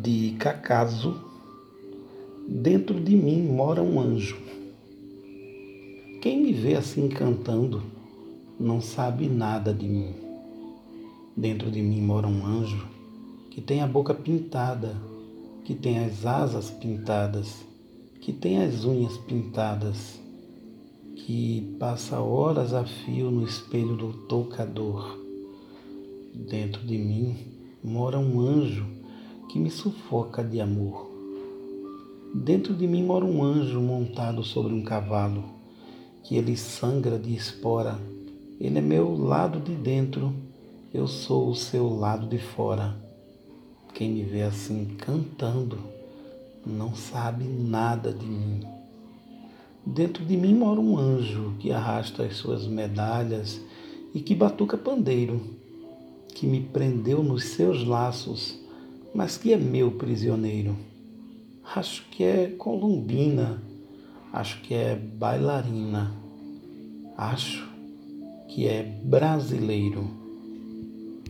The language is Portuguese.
de Cacaso, dentro de mim mora um anjo. Quem me vê assim cantando não sabe nada de mim. Dentro de mim mora um anjo que tem a boca pintada, que tem as asas pintadas, que tem as unhas pintadas, que passa horas a fio no espelho do tocador. Dentro de mim mora um anjo que me sufoca de amor. Dentro de mim mora um anjo montado sobre um cavalo, que ele sangra de espora. Ele é meu lado de dentro, eu sou o seu lado de fora. Quem me vê assim cantando não sabe nada de mim. Dentro de mim mora um anjo que arrasta as suas medalhas e que batuca pandeiro, que me prendeu nos seus laços, mas que é meu prisioneiro. Acho que é columbina, acho que é bailarina, acho que é brasileiro.